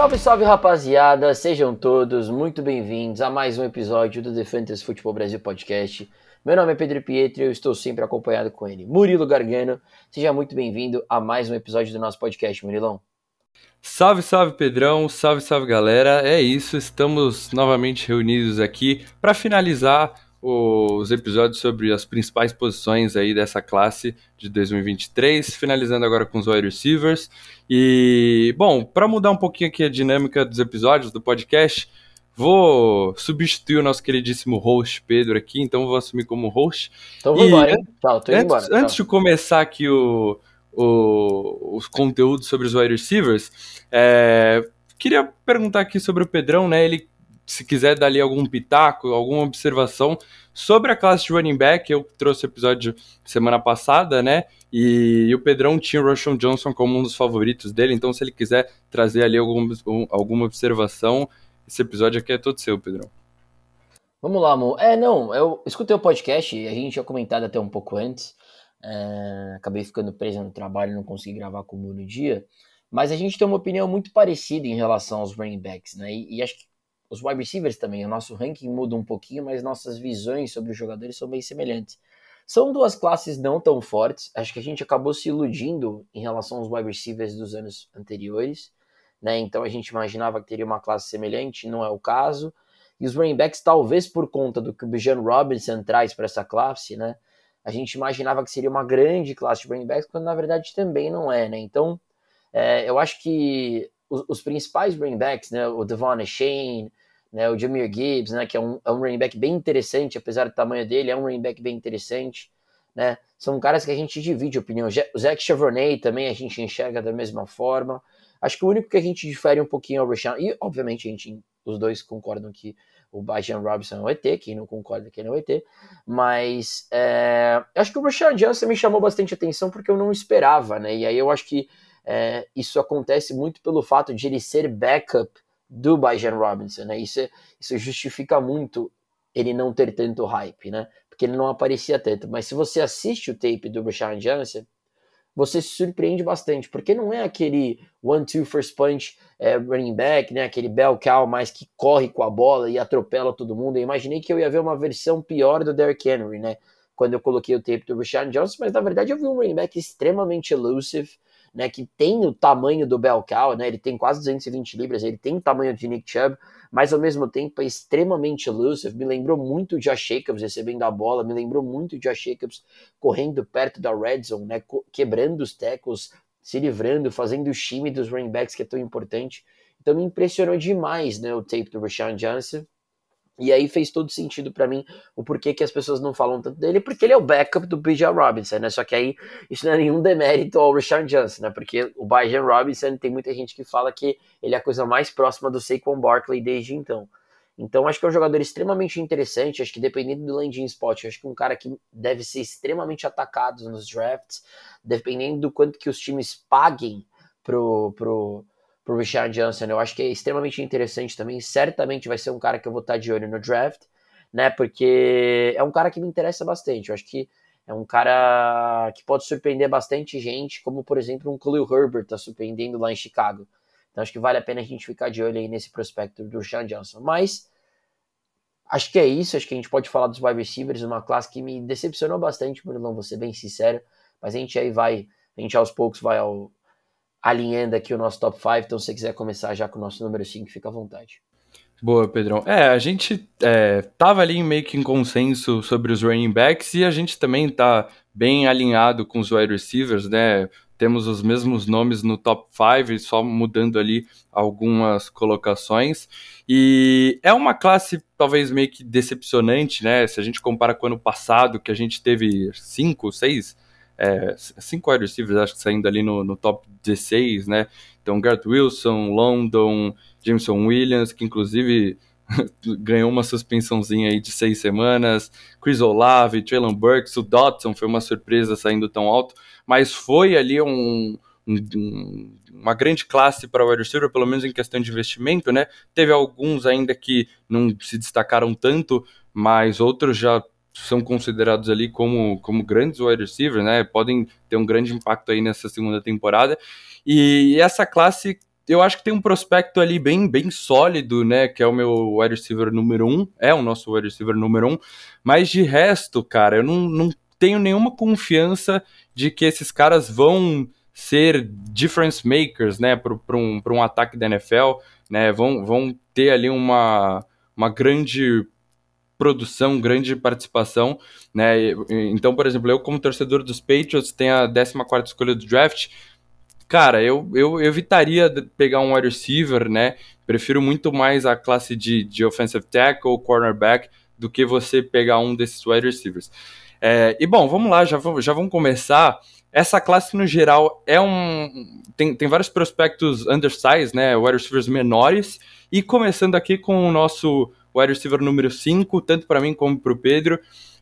Salve, salve rapaziada, sejam todos muito bem-vindos a mais um episódio do The Fantasy Futebol Brasil Podcast. Meu nome é Pedro Pietro e eu estou sempre acompanhado com ele, Murilo Gargano. Seja muito bem-vindo a mais um episódio do nosso podcast, Murilão. Salve, salve Pedrão, salve, salve galera. É isso, estamos novamente reunidos aqui para finalizar os episódios sobre as principais posições aí dessa classe de 2023, finalizando agora com os wide receivers. E, bom, para mudar um pouquinho aqui a dinâmica dos episódios do podcast, vou substituir o nosso queridíssimo host Pedro aqui, então vou assumir como host. Então vou embora, hein? Tchau, tô indo antes, embora. Antes de começar aqui o, o, os conteúdos sobre os wide receivers, é, queria perguntar aqui sobre o Pedrão, né? Ele se quiser dar ali algum pitaco, alguma observação sobre a classe de running back, eu trouxe o episódio semana passada, né? E, e o Pedrão tinha o Rushon Johnson como um dos favoritos dele, então se ele quiser trazer ali algum, alguma observação, esse episódio aqui é todo seu, Pedrão. Vamos lá, amor. É, não, eu escutei o podcast, a gente tinha comentado até um pouco antes, é, acabei ficando preso no trabalho, não consegui gravar com o no dia, mas a gente tem uma opinião muito parecida em relação aos running backs, né? E, e acho que os wide receivers também, o nosso ranking muda um pouquinho, mas nossas visões sobre os jogadores são bem semelhantes. São duas classes não tão fortes, acho que a gente acabou se iludindo em relação aos wide receivers dos anos anteriores, né? Então a gente imaginava que teria uma classe semelhante, não é o caso. E os running backs, talvez por conta do que o Bijan Robinson traz para essa classe, né? A gente imaginava que seria uma grande classe de running backs, quando na verdade também não é, né? Então, é, eu acho que os, os, principais running backs, né? O Devon Shane, né, o Jameer Gibbs, né, que é um, é um running back bem interessante, apesar do tamanho dele, é um running back bem interessante, né, são caras que a gente divide opinião. O Zach Chevrolet também a gente enxerga da mesma forma. Acho que o único que a gente difere um pouquinho é o Rashawn, e obviamente a gente, os dois concordam que o Bajan Robinson é o ET, quem não concorda que ele é o ET, mas é, acho que o Rashawn Johnson me chamou bastante atenção porque eu não esperava, né, e aí eu acho que é, isso acontece muito pelo fato de ele ser backup do Bajan Robinson, né? Isso, é, isso justifica muito ele não ter tanto hype, né? Porque ele não aparecia tanto. Mas se você assiste o tape do Rashawn Johnson, você se surpreende bastante, porque não é aquele one-two first punch é, running back, né? Aquele bell cow mais que corre com a bola e atropela todo mundo. Eu imaginei que eu ia ver uma versão pior do Derrick Henry, né? Quando eu coloquei o tape do Rashawn Johnson, mas na verdade eu vi um running back extremamente elusive, né, que tem o tamanho do Belcal, né, ele tem quase 220 libras, ele tem o tamanho de Nick Chubb, mas ao mesmo tempo é extremamente elusive, me lembrou muito de Josh Jacobs recebendo a bola, me lembrou muito de Josh Jacobs correndo perto da red zone, né, quebrando os tackles, se livrando, fazendo o time dos running backs que é tão importante. Então me impressionou demais, né, o tape do Rashawn Johnson. E aí fez todo sentido para mim o porquê que as pessoas não falam tanto dele, porque ele é o backup do Bijan Robinson, né? Só que aí isso não é nenhum demérito ao Richard Johnson, né? Porque o Bijan Robinson tem muita gente que fala que ele é a coisa mais próxima do Saquon Barkley desde então. Então acho que é um jogador extremamente interessante, acho que dependendo do landing spot, acho que um cara que deve ser extremamente atacado nos drafts, dependendo do quanto que os times paguem pro, pro, pro Richard Johnson. Eu acho que é extremamente interessante também. Certamente vai ser um cara que eu vou estar de olho no draft, né? Porque é um cara que me interessa bastante. Eu acho que é um cara que pode surpreender bastante gente, como por exemplo um Khalil Herbert tá surpreendendo lá em Chicago. Então acho que vale a pena a gente ficar de olho aí nesse prospecto do Sean Johnson. Mas acho que é isso. Acho que a gente pode falar dos wide receivers, uma classe que me decepcionou bastante, não vou ser bem sincero. Mas a gente aí vai, a gente aos poucos vai ao, alinhando aqui o nosso top 5. Então, se você quiser começar já com o nosso número 5, fica à vontade. Boa, Pedrão. É, a gente é, tava ali meio que em consenso sobre os running backs e a gente também tá bem alinhado com os wide receivers, né? Temos os mesmos nomes no top 5, só mudando ali algumas colocações. E é uma classe talvez meio que decepcionante, né? Se a gente compara com o ano passado, que a gente teve cinco, seis é, cinco wide receivers, acho que saindo ali no, no top 16, né? Então, Garrett Wilson, London, Jameson Williams, que inclusive ganhou uma suspensãozinha aí de seis semanas, Chris Olave, Traylon Burks, o Dotson foi uma surpresa saindo tão alto, mas foi ali um, um, uma grande classe para o wide receiver, pelo menos em questão de investimento, né? Teve alguns ainda que não se destacaram tanto, mas outros já são considerados ali como, como grandes wide receivers, né? Podem ter um grande impacto aí nessa segunda temporada. E essa classe eu acho que tem um prospecto ali bem, bem sólido, né? Que é o meu wide receiver número um, é o nosso wide receiver número um. Mas de resto, cara, eu não, não tenho nenhuma confiança de que esses caras vão ser difference makers, né, para um, um ataque da NFL, né, vão, vão ter ali uma, uma grande produção, grande participação, né, então, por exemplo, eu como torcedor dos Patriots tenho a 14ª escolha do draft, cara, eu, eu evitaria pegar um wide receiver, né, prefiro muito mais a classe de, de offensive tackle, cornerback, do que você pegar um desses wide receivers. É, e bom, vamos lá, já, já vamos começar essa classe, no geral, é um. Tem, tem vários prospectos undersized, né? Wide receivers menores. E começando aqui com o nosso wide receiver número 5, tanto para mim como para o Pedro,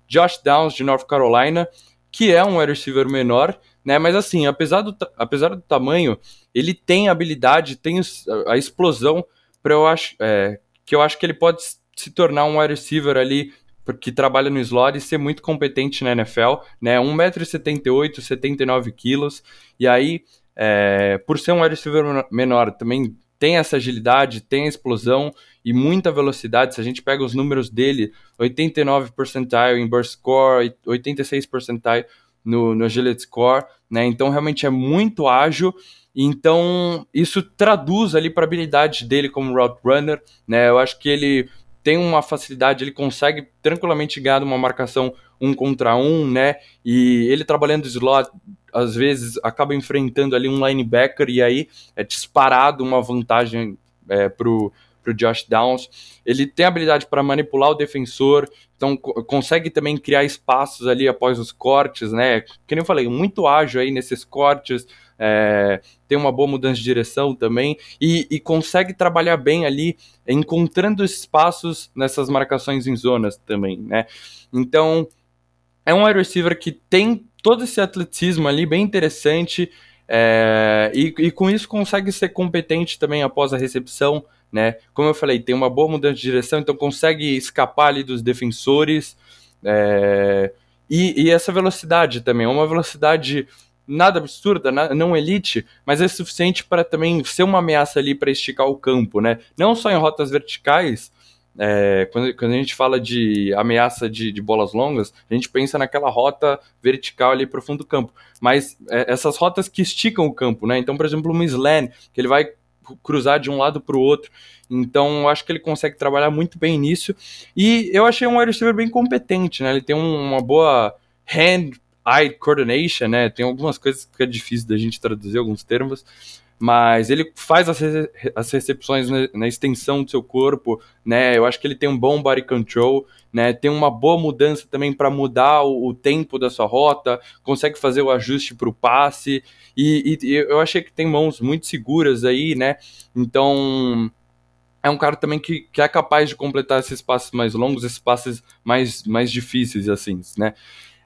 Josh Downs, de North Carolina, que é um wide receiver menor, né? Mas assim, apesar do, apesar do tamanho, ele tem habilidade, tem a explosão para eu acho é, que eu acho que ele pode se tornar um wide receiver ali que trabalha no slot e ser muito competente na NFL, né? 1,78m, 79kg, e aí, é, por ser um wide receiver menor, também tem essa agilidade, tem a explosão e muita velocidade. Se a gente pega os números dele, 89 percentile em burst score, 86 percentile no, no agility score, né? Então realmente é muito ágil. Então isso traduz ali para a habilidade dele como route runner, né? Eu acho que ele tem uma facilidade, ele consegue tranquilamente ganhar uma marcação um contra um, né? E ele trabalhando slot, às vezes acaba enfrentando ali um linebacker e aí é disparado uma vantagem é, pro pro Josh Downs. Ele tem habilidade para manipular o defensor, então consegue também criar espaços ali após os cortes, né? Que nem eu falei, muito ágil aí nesses cortes, é, tem uma boa mudança de direção também e, e, consegue trabalhar bem ali, encontrando espaços nessas marcações em zonas também, né? Então, é um wide receiver que tem todo esse atleticismo ali bem interessante é, e, e com isso consegue ser competente também após a recepção, né? Como eu falei, tem uma boa mudança de direção, então consegue escapar ali dos defensores. É, e, e, essa velocidade também, é uma velocidade nada absurda, não elite, mas é suficiente para também ser uma ameaça ali para esticar o campo, né? Não só em rotas verticais, é, quando, quando, a gente fala de ameaça de, de, bolas longas, a gente pensa naquela rota vertical ali para o fundo do campo. Mas é, essas rotas que esticam o campo, né? Então, por exemplo, um slant, que ele vai cruzar de um lado para o outro. Então, eu acho que ele consegue trabalhar muito bem nisso. E eu achei um wide receiver bem competente, né? Ele tem um, uma boa hand eye coordination, né? Tem algumas coisas que é difícil da gente traduzir alguns termos, mas ele faz as, as recepções na, na, extensão do seu corpo, né? Eu acho que ele tem um bom body control, né? Tem uma boa mudança também para mudar o, o, tempo da sua rota, consegue fazer o ajuste para o passe e, e, eu achei que tem mãos muito seguras aí, né? Então é um cara também que, que é capaz de completar esses passes mais longos, esses passes mais, mais difíceis, assim, né?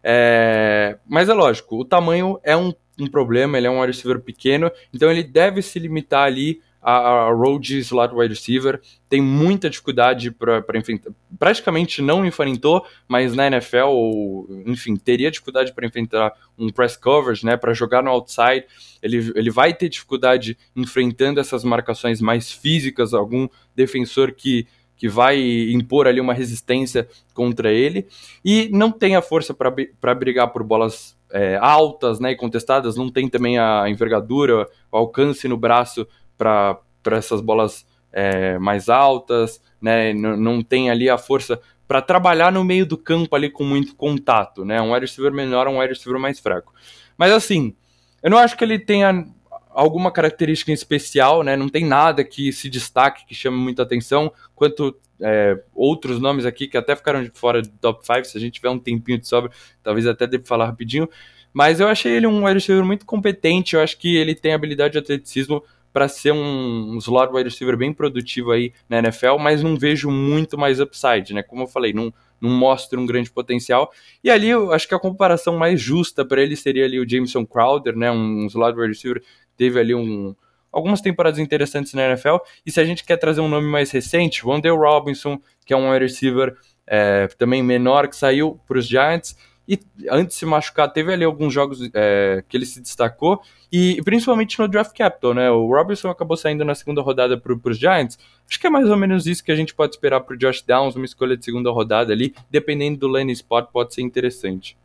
É, mas é lógico, o tamanho é um, um problema, ele é um wide receiver pequeno, então ele deve se limitar ali a, a road slot wide receiver, tem muita dificuldade para enfrentar, praticamente não enfrentou, mas na NFL, ou, enfim, teria dificuldade para enfrentar um press coverage, né, para jogar no outside, ele, ele vai ter dificuldade enfrentando essas marcações mais físicas, algum defensor que que vai impor ali uma resistência contra ele, e não tem a força para brigar por bolas é, altas né, e contestadas, não tem também a envergadura, o alcance no braço para essas bolas é, mais altas, né, não, tem ali a força para trabalhar no meio do campo ali com muito contato, né, um wide receiver menor, um wide receiver mais fraco. Mas assim, eu não acho que ele tenha alguma característica em especial, né? Não tem nada que se destaque, que chame muita atenção, quanto é, outros nomes aqui que até ficaram fora do top 5, se a gente tiver um tempinho de sobra, talvez até dê pra falar rapidinho. Mas eu achei ele um wide receiver muito competente, eu acho que ele tem habilidade de atleticismo para ser um, um slot wide receiver bem produtivo aí na NFL, mas não vejo muito mais upside, né? Como eu falei, não, não mostra um grande potencial. E ali eu acho que a comparação mais justa para ele seria ali o Jameson Crowder, né? Um slot wide receiver teve ali um, algumas temporadas interessantes na NFL. E se a gente quer trazer um nome mais recente, Wandale Robinson, que é um receiver é, também menor, que saiu para os Giants. e antes de se machucar, teve ali alguns jogos é, que ele se destacou, e principalmente no draft capital, né? O Robinson acabou saindo na segunda rodada para os Giants. Acho que é mais ou menos isso que a gente pode esperar para o Josh Downs, uma escolha de segunda rodada ali, dependendo do landing spot, pode ser interessante.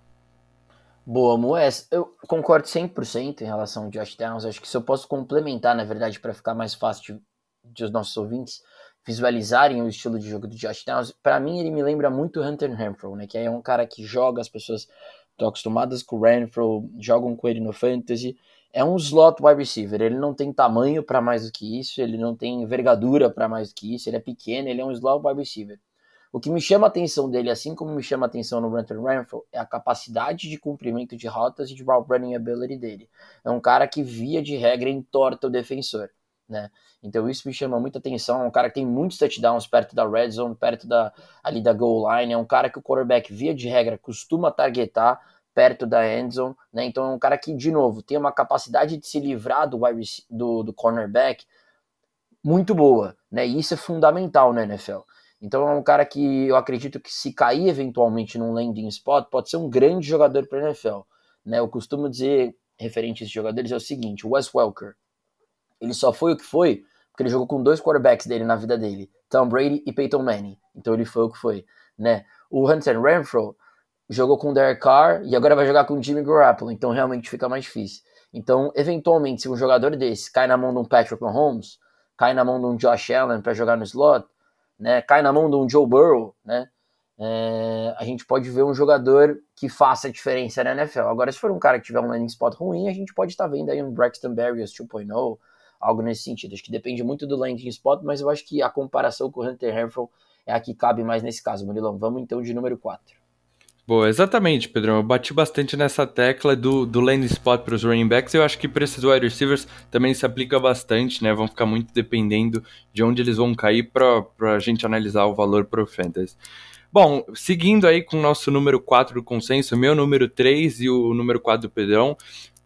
Boa, Moés. Eu concordo 100% em relação ao Josh Downs. Acho que se eu posso complementar, na verdade, para ficar mais fácil de, de os nossos ouvintes visualizarem o estilo de jogo do Josh Downs, para mim ele me lembra muito Hunter Renfro, né? Que é um cara que joga, as pessoas estão acostumadas com o Renfro, jogam com ele no fantasy. É um slot wide receiver, ele não tem tamanho para mais do que isso, ele não tem envergadura para mais do que isso, ele é pequeno, ele é um slot wide receiver. O que me chama a atenção dele, assim como me chama a atenção no Hunter Renfro, é a capacidade de cumprimento de rotas e de route running ability dele. É um cara que, via de regra, entorta o defensor né? Então isso me chama muita atenção. É um cara que tem muitos touchdowns perto da red zone, perto da ali da goal line. É um cara que o quarterback, via de regra, costuma targetar perto da end zone, né? Então é um cara que, de novo, tem uma capacidade de se livrar do, do, do cornerback muito boa, né? E isso é fundamental na NFL. Então é um cara que eu acredito que se cair eventualmente num landing spot, pode ser um grande jogador para a NFL. Né? Eu costumo dizer, referente a esses jogadores, é o seguinte, o Wes Welker, ele só foi o que foi porque ele jogou com dois quarterbacks dele na vida dele, Tom Brady e Peyton Manning. Então ele foi o que foi, né? O Hunter Renfro jogou com o Derek Carr e agora vai jogar com o Jimmy Garoppolo, então realmente fica mais difícil. Então, eventualmente, se um jogador desse cai na mão de um Patrick Mahomes, cai na mão de um Josh Allen para jogar no slot, né? Cai na mão de um Joe Burrow, né? É, a gente pode ver um jogador que faça a diferença na NFL. Agora, se for um cara que tiver um landing spot ruim, a gente pode estar tá vendo aí um Braxton Berrios 2.0, algo nesse sentido. Acho que depende muito do landing spot, mas eu acho que a comparação com o Hunter Renfro é a que cabe mais nesse caso, Murilão. Vamos então de número 4. Boa, exatamente, Pedrão. Eu bati bastante nessa tecla do, do landing spot para os running backs. Eu acho que para esses wide receivers também se aplica bastante, né? Vão ficar muito dependendo de onde eles vão cair para a gente analisar o valor para o fantasy. Bom, seguindo aí com o nosso número 4 do consenso, meu número 3 e o número 4 do Pedrão,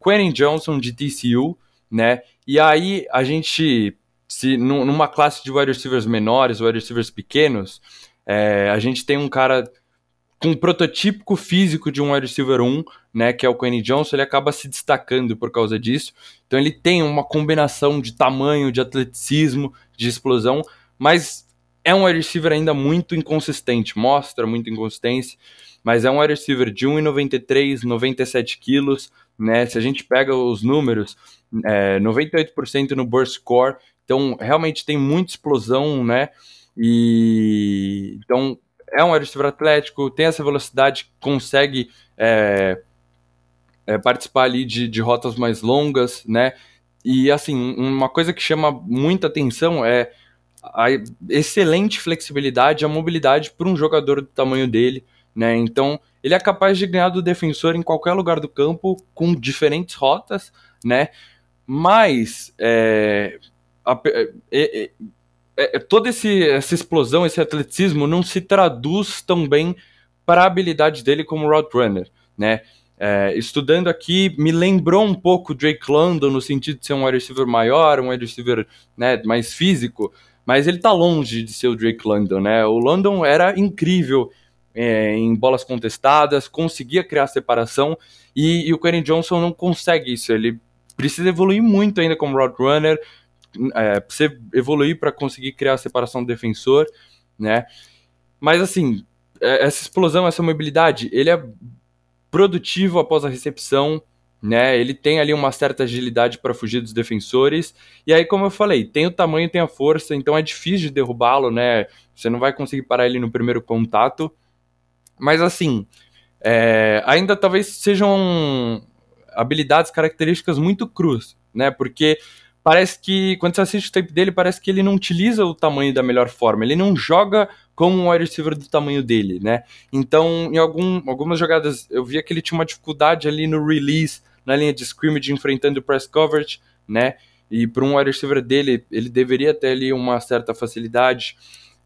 Quentin Johnson de TCU, né? E aí a gente, se numa classe de wide receivers menores, wide receivers pequenos, é, a gente tem um cara com um prototípico físico de um wide receiver 1, né, que é o Quentin Johnson, ele acaba se destacando por causa disso. Então ele tem uma combinação de tamanho, de atleticismo, de explosão, mas é um wide receiver ainda muito inconsistente, mostra muita inconsistência, mas é um wide receiver de 1,93, 97 quilos, né? Se a gente pega os números, é, 98% no burst score, então realmente tem muita explosão, né? E então é um receiver atlético, tem essa velocidade, consegue é, é, participar ali de, de rotas mais longas, né? E assim, uma coisa que chama muita atenção é a excelente flexibilidade, a mobilidade para um jogador do tamanho dele, né? Então, ele é capaz de ganhar do defensor em qualquer lugar do campo com diferentes rotas, né? Mas é, a, é, é, é, toda esse, essa explosão, esse atleticismo não se traduz tão bem para a habilidade dele como route runner, né? É, estudando aqui, me lembrou um pouco Drake London no sentido de ser um wide receiver maior, um wide receiver né, mais físico, mas ele está longe de ser o Drake London, né? O London era incrível é, em bolas contestadas, conseguia criar separação e, e o Quentin Johnson não consegue isso. Ele precisa evoluir muito ainda como route runner, é, precisa evoluir para conseguir criar a separação do defensor, né? Mas assim, é, essa explosão, essa mobilidade, ele é produtivo após a recepção, né? Ele tem ali uma certa agilidade para fugir dos defensores. E aí, como eu falei, tem o tamanho, tem a força, então é difícil de derrubá-lo, né? Você não vai conseguir parar ele no primeiro contato. Mas assim, é, ainda talvez sejam habilidades, características muito cruz, né? Porque parece que quando você assiste o tape dele, parece que ele não utiliza o tamanho da melhor forma, ele não joga como um wide receiver do tamanho dele, né? Então, em algum, algumas jogadas eu via que ele tinha uma dificuldade ali no release, na linha de scrimmage, enfrentando o press coverage, né? E para um wide receiver dele, ele deveria ter ali uma certa facilidade.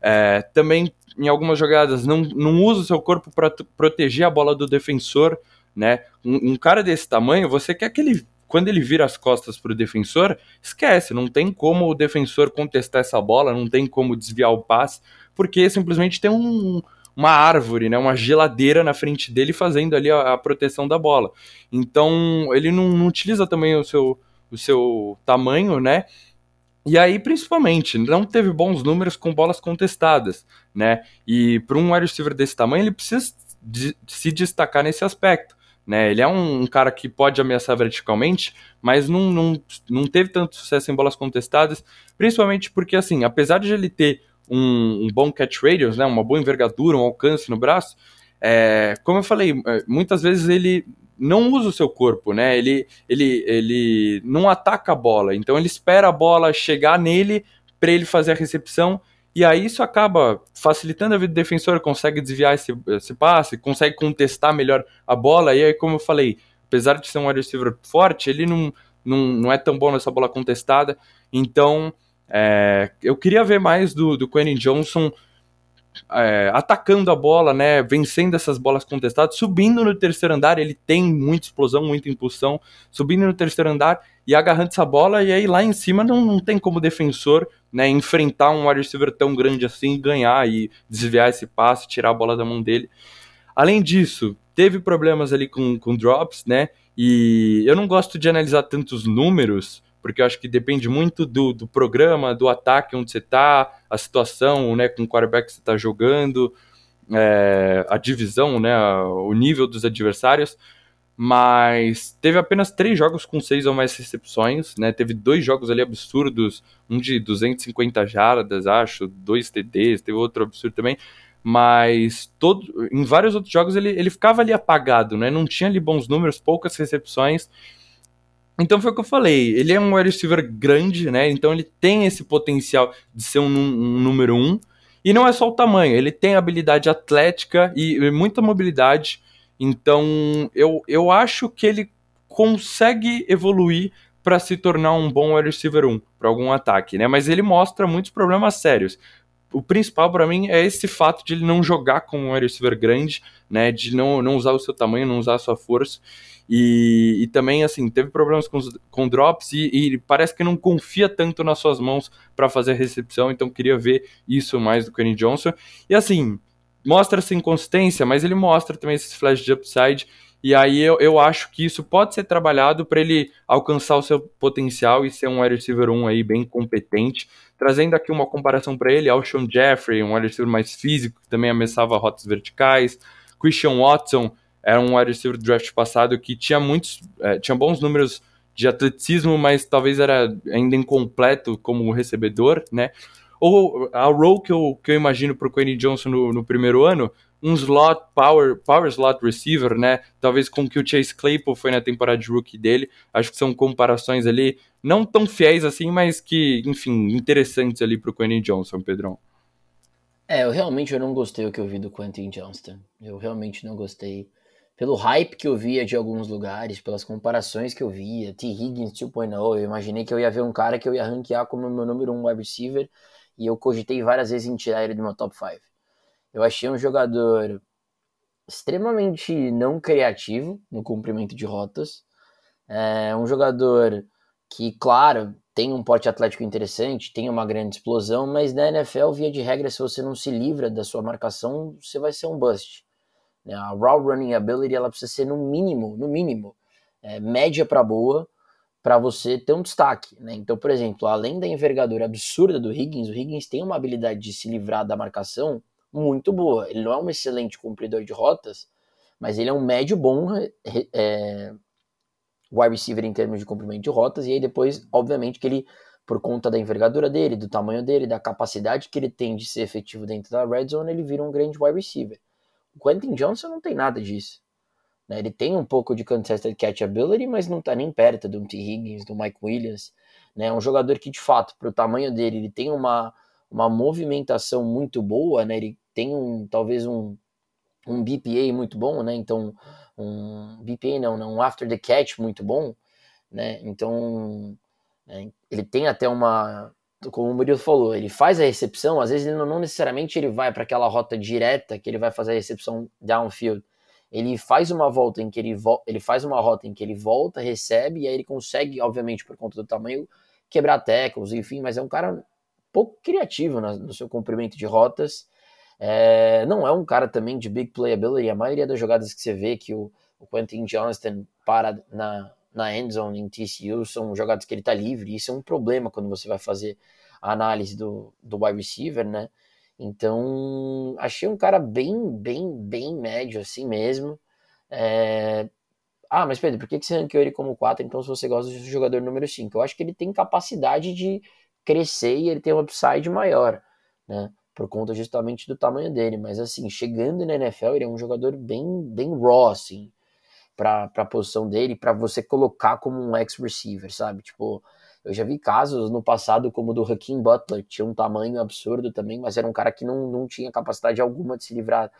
É, também em algumas jogadas não, não usa o seu corpo para proteger a bola do defensor, né? Um, um, cara desse tamanho, você quer que ele, quando ele vira as costas para o defensor, esquece, não tem como o defensor contestar essa bola, não tem como desviar o passe, porque simplesmente tem um, uma árvore, né, uma geladeira na frente dele fazendo ali a, a proteção da bola. Então ele não, não, utiliza também o seu, o seu tamanho, né? E aí, principalmente, não teve bons números com bolas contestadas, né? E para um wide receiver desse tamanho, ele precisa de, se destacar nesse aspecto. Né? Ele é um, um, cara que pode ameaçar verticalmente, mas não, não, não teve tanto sucesso em bolas contestadas, principalmente porque, assim, apesar de ele ter um, um bom catch radius, né, uma boa envergadura, um alcance no braço, é, como eu falei, é, muitas vezes ele não usa o seu corpo, né? Ele, ele, ele não ataca a bola, então ele espera a bola chegar nele para ele fazer a recepção e aí isso acaba facilitando a vida do defensor, consegue desviar esse, esse passe, consegue contestar melhor a bola. E aí, como eu falei, apesar de ser um wide receiver forte, ele não, não, não é tão bom nessa bola contestada. Então, é, eu queria ver mais do, do Quentin Johnson é, atacando a bola, né, vencendo essas bolas contestadas, subindo no terceiro andar, ele tem muita explosão, muita impulsão, subindo no terceiro andar e agarrando essa bola, e aí lá em cima não, não tem como defensor né, enfrentar um wide receiver tão grande assim, ganhar e desviar esse passe, tirar a bola da mão dele. Além disso, teve problemas ali com, com drops, né, e eu não gosto de analisar tantos números, porque eu acho que depende muito do, do programa, do ataque onde você está, a situação, né, com o quarterback que você está jogando, é, a divisão, né, o nível dos adversários, mas teve apenas três jogos com seis ou mais recepções, né, teve dois jogos ali absurdos, um de 250 jardas, acho, dois TDs, teve outro absurdo também, mas todo, em vários outros jogos ele, ele ficava ali apagado, né, não tinha ali bons números, poucas recepções, então foi o que eu falei, ele é um wide receiver grande, né? Então ele tem esse potencial de ser um, um número um. E não é só o tamanho, ele tem habilidade atlética e, muita mobilidade. Então eu, eu acho que ele consegue evoluir para se tornar um bom wide receiver 1 para algum ataque, né? Mas ele mostra muitos problemas sérios. O principal para mim é esse fato de ele não jogar como um wide receiver grande, né? De não, não usar o seu tamanho, não usar a sua força. E, e também, assim, teve problemas com, com drops e, e, parece que não confia tanto nas suas mãos para fazer a recepção, então queria ver isso mais do Kenny Johnson. E assim, mostra essa inconsistência, mas ele mostra também esses flash de upside. E aí eu, eu acho que isso pode ser trabalhado para ele alcançar o seu potencial e ser um wide receiver 1 aí bem competente. Trazendo aqui uma comparação para ele, Alshon Jeffrey, um wide receiver mais físico, que também ameaçava rotas verticais. Christian Watson, era um wide receiver do draft passado que tinha muitos, é, tinha bons números de atleticismo, mas talvez era ainda incompleto como recebedor, né? Ou a role que eu, que eu imagino para o Quentin Johnson no, no, primeiro ano, um slot, power, power slot receiver, né? Talvez com o que o Chase Claypool foi na temporada de rookie dele. Acho que são comparações ali não tão fiéis assim, mas que, enfim, interessantes ali para o Quentin Johnson, Pedrão. É, eu realmente eu não gostei do que eu vi do Quentin Johnston. Eu realmente não gostei pelo hype que eu via de alguns lugares, pelas comparações que eu via, T. Higgins 2.0, eu imaginei que eu ia ver um cara que eu ia ranquear como meu número um wide receiver e eu cogitei várias vezes em tirar ele do meu top 5. Eu achei um jogador extremamente não criativo no cumprimento de rotas, é um jogador que, claro, tem um porte atlético interessante, tem uma grande explosão, mas na NFL, via de regra, se você não se livra da sua marcação, você vai ser um bust. Né? A raw running ability ela precisa ser no mínimo, no mínimo, é, média para boa, para você ter um destaque. Né? Então, por exemplo, além da envergadura absurda do Higgins, o Higgins tem uma habilidade de se livrar da marcação muito boa. Ele não é um excelente cumpridor de rotas, mas ele é um médio bom é, wide receiver em termos de cumprimento de rotas. E aí depois, obviamente, que ele, por conta da envergadura dele, do tamanho dele, da capacidade que ele tem de ser efetivo dentro da red zone, ele vira um grande wide receiver. Quentin Johnson não tem nada disso. Né? Ele tem um pouco de contested catchability, mas não está nem perto do T. Higgins, do Mike Williams. Né? É um jogador que, de fato, para o tamanho dele, ele tem uma, uma movimentação muito boa, né? ele tem um talvez um, um BPA muito bom, né? então um BPA não, não um after the catch muito bom, né? então né? ele tem até uma como o Murilo falou, ele faz a recepção, às vezes ele não, não necessariamente ele vai para aquela rota direta que ele vai fazer a recepção downfield. Ele faz uma volta em que ele, ele faz uma rota em que ele volta, recebe e aí ele consegue, obviamente por conta do tamanho, quebrar tackles, enfim, mas é um cara pouco criativo no, no seu comprimento de rotas. É, não é um cara também de big playability. A maioria das jogadas que você vê que o, o Quentin Johnston para na, na endzone em TCU são jogadas que ele tá livre. Isso é um problema quando você vai fazer a análise do, do wide receiver, né? Então, achei um cara bem, bem, bem médio assim mesmo. É... Ah, mas Pedro, por que você ranqueou ele como 4 então se você gosta do jogador número 5? Eu acho que ele tem capacidade de crescer e ele tem um upside maior, né? Por conta justamente do tamanho dele. Mas assim, chegando na NFL, ele é um jogador bem, bem raw, assim, para a posição dele, para você colocar como um ex-receiver, sabe? Tipo, eu já vi casos no passado como o do Hakeem Butler, tinha um tamanho absurdo também, mas era um cara que não, não tinha capacidade alguma de se livrar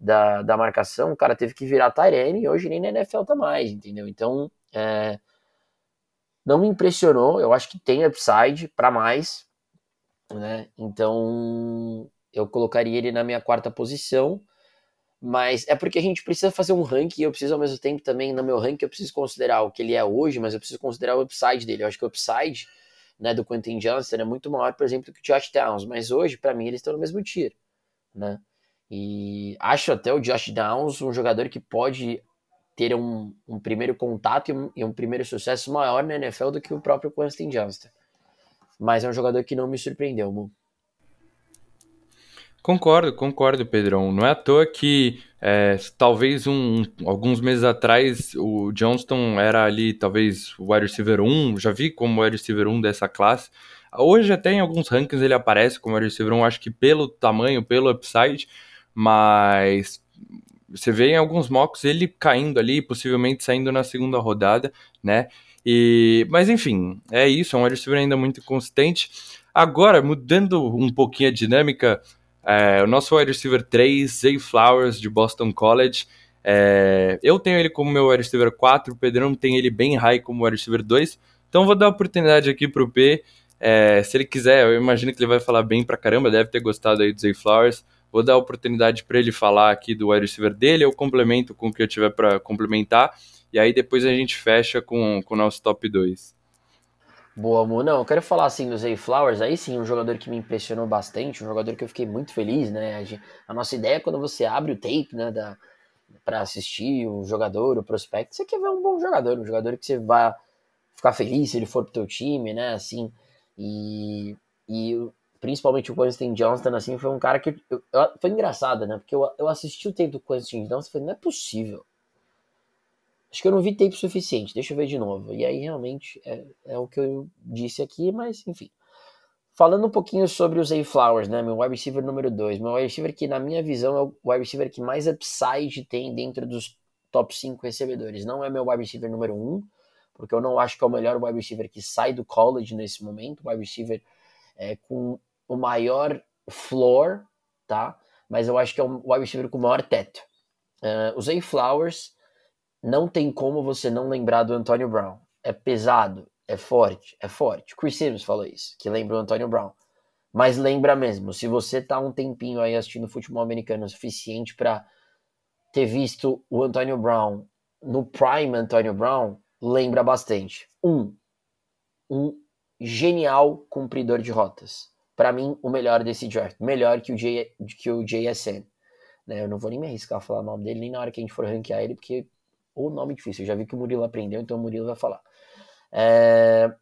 da, da marcação, o cara teve que virar Tyrene e hoje nem na NFL tá mais, entendeu? Então, é, não me impressionou, eu acho que tem upside para mais, né? Então, eu colocaria ele na minha quarta posição, mas é porque a gente precisa fazer um ranking e eu preciso ao mesmo tempo também, no meu ranking, eu preciso considerar o que ele é hoje, mas eu preciso considerar o upside dele. Eu acho que o upside né, do Quentin Johnston é muito maior, por exemplo, do que o Josh Downs, mas hoje, para mim, eles estão no mesmo tier, né? E acho até o Josh Downs um jogador que pode ter um, um primeiro contato e um, e um, primeiro sucesso maior na NFL do que o próprio Quentin Johnston. Mas é um jogador que não me surpreendeu. Concordo, concordo, Pedrão. Não é à toa que é, talvez um, alguns meses atrás o Johnston era ali, talvez, o wide receiver 1, já vi como wide receiver 1 dessa classe. Hoje até em alguns rankings ele aparece como wide receiver 1, acho que pelo tamanho, pelo upside, mas você vê em alguns mocks ele caindo ali, possivelmente saindo na segunda rodada, né? E, mas enfim, é isso, é um wide receiver ainda muito consistente. Agora, mudando um pouquinho a dinâmica, é, o nosso wide receiver 3, Zay Flowers, de Boston College, é, eu tenho ele como meu wide receiver 4, o Pedrão tem ele bem high como wide receiver 2, então vou dar a oportunidade aqui pro P, é, se ele quiser, eu imagino que ele vai falar bem pra caramba, deve ter gostado aí do Zay Flowers, Vou dar a oportunidade para ele falar aqui do wide receiver dele, eu complemento com o que eu tiver para complementar, e aí depois a gente fecha com, com o nosso top 2. Boa, amor. Não, eu quero falar assim do Zay Flowers, aí sim, um jogador que me impressionou bastante, um jogador que eu fiquei muito feliz, né? A, nossa ideia é quando você abre o tape, né, da, para assistir o jogador, o prospecto, você quer ver um bom jogador, um jogador que você vai ficar feliz se ele for pro teu time, né? Assim, e, e principalmente o Quentin Johnston, assim, foi um cara que. Eu, eu, foi engraçado, né? Porque eu, eu assisti o tempo do Quentin Johnston e falei, não é possível. Acho que eu não vi tempo suficiente, deixa eu ver de novo. E aí realmente é, é o que eu disse aqui, mas enfim. Falando um pouquinho sobre o Zay Flowers, né? Meu wide receiver número 2. Meu wide receiver que, na minha visão, é o wide receiver que mais upside tem dentro dos top 5 recebedores. Não é meu wide receiver número 1, um, porque eu não acho que é o melhor wide receiver que sai do college nesse momento. Wide receiver é, com o maior floor, tá? Mas eu acho que é o wide receiver com o maior teto. Uh, o Zay Flowers, não tem como você não lembrar do Antonio Brown. É pesado, é forte, é forte. Chris Sims falou isso, que lembra o Antonio Brown. Mas lembra mesmo, se você tá um tempinho aí assistindo futebol americano o suficiente para ter visto o Antonio Brown no prime Antonio Brown, lembra bastante. Um, um genial cumpridor de rotas para mim, o melhor desse draft. Melhor que o, J, que o JSN. Né? Eu não vou nem me arriscar a falar o nome dele, nem na hora que a gente for ranquear ele, porque o nome difícil. Eu já vi que o Murilo aprendeu, então o Murilo vai falar. É...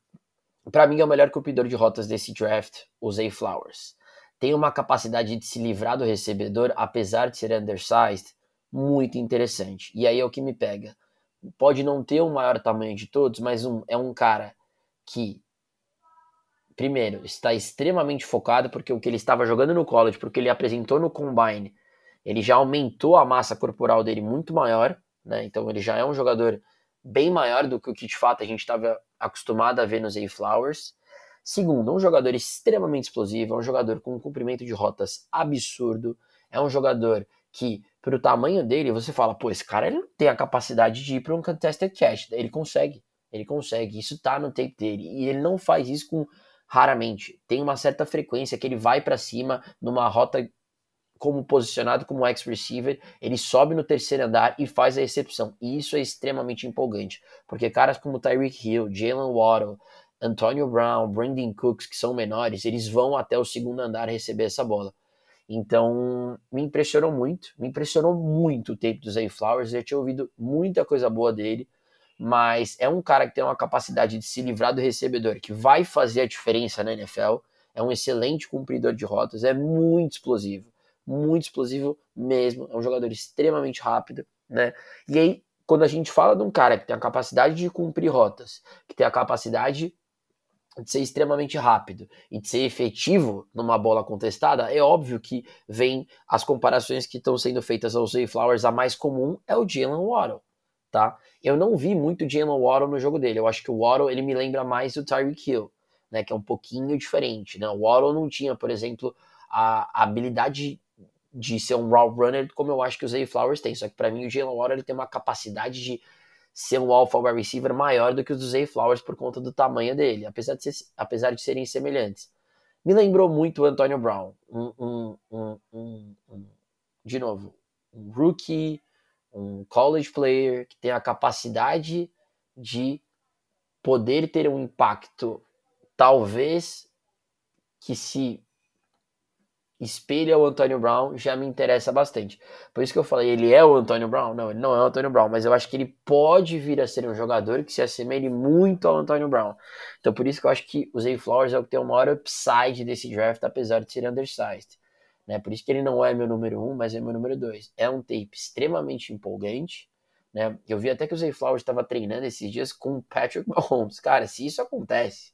Para mim, é o melhor cumpridor de rotas desse draft, o Zay Flowers. Tem uma capacidade de se livrar do recebedor, apesar de ser undersized, muito interessante. E aí é o que me pega. Pode não ter o maior tamanho de todos, mas um, é um cara que primeiro, está extremamente focado porque o que ele estava jogando no college, porque ele apresentou no combine, ele já aumentou a massa corporal dele muito maior, né? Então ele já é um jogador bem maior do que o que de fato a gente estava acostumado a ver nos Zay Flowers. Segundo, um jogador extremamente explosivo, é um jogador com um comprimento de rotas absurdo, é um jogador que, para o tamanho dele, você fala, pô, esse cara ele não tem a capacidade de ir para um contested catch. Ele consegue, ele consegue, isso tá no tape dele. E ele não faz isso com raramente. Tem uma certa frequência que ele vai para cima numa rota como posicionado como ex-receiver, ele sobe no terceiro andar e faz a recepção. E isso é extremamente empolgante, porque caras como Tyreek Hill, Jalen Waddle, Antonio Brown, Brandon Cooks, que são menores, eles vão até o segundo andar receber essa bola. Então, me impressionou muito, me impressionou muito o tape do Zay Flowers, eu tinha ouvido muita coisa boa dele, mas é um cara que tem uma capacidade de se livrar do recebedor, que vai fazer a diferença na NFL, é um excelente cumpridor de rotas, é muito explosivo, muito explosivo mesmo, é um jogador extremamente rápido, né? E aí, quando a gente fala de um cara que tem a capacidade de cumprir rotas, que tem a capacidade de ser extremamente rápido e de ser efetivo numa bola contestada, é óbvio que vem as comparações que estão sendo feitas aos Zay Flowers, a mais comum é o Jalen Waddle, tá? Eu não vi muito Jalen Waddle no jogo dele, eu acho que o Waddle ele me lembra mais do Tyreek Hill, né, que é um pouquinho diferente, né? O Waddle não tinha, por exemplo, a, habilidade de ser um route runner como eu acho que o Zay Flowers tem, só que para mim o Jalen Waddle ele tem uma capacidade de ser um alpha wide receiver maior do que o do Zay Flowers por conta do tamanho dele, apesar de, ser, apesar de serem semelhantes. Me lembrou muito o Antonio Brown, um, um, um, um, de novo, um rookie, um college player que tem a capacidade de poder ter um impacto, talvez que se espelha o Antônio Brown, já me interessa bastante. Por isso que eu falei, ele é o Antônio Brown? Não, ele não é o Antônio Brown, mas eu acho que ele pode vir a ser um jogador que se assemelhe muito ao Antônio Brown. Então por isso que eu acho que o Zay Flowers é o que tem o maior upside desse draft, apesar de ser undersized. Né? Por isso que ele não é meu número um, mas é meu número dois. É um tape extremamente empolgante. Né? Eu vi até que o Zay Flowers estava treinando esses dias com o Patrick Mahomes. Cara, se isso acontece,